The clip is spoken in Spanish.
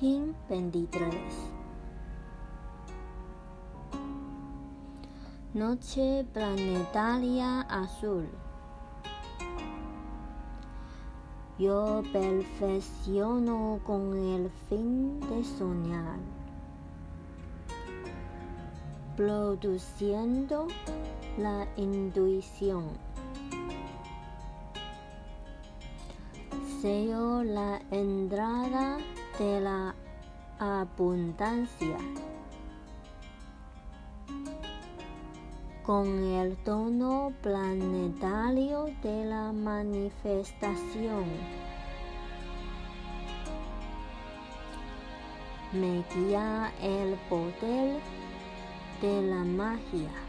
Imagen 23 Noche planetaria azul Yo perfecciono con el fin de soñar, produciendo la intuición. Sello la entrada de la abundancia con el tono planetario de la manifestación. Me guía el poder de la magia.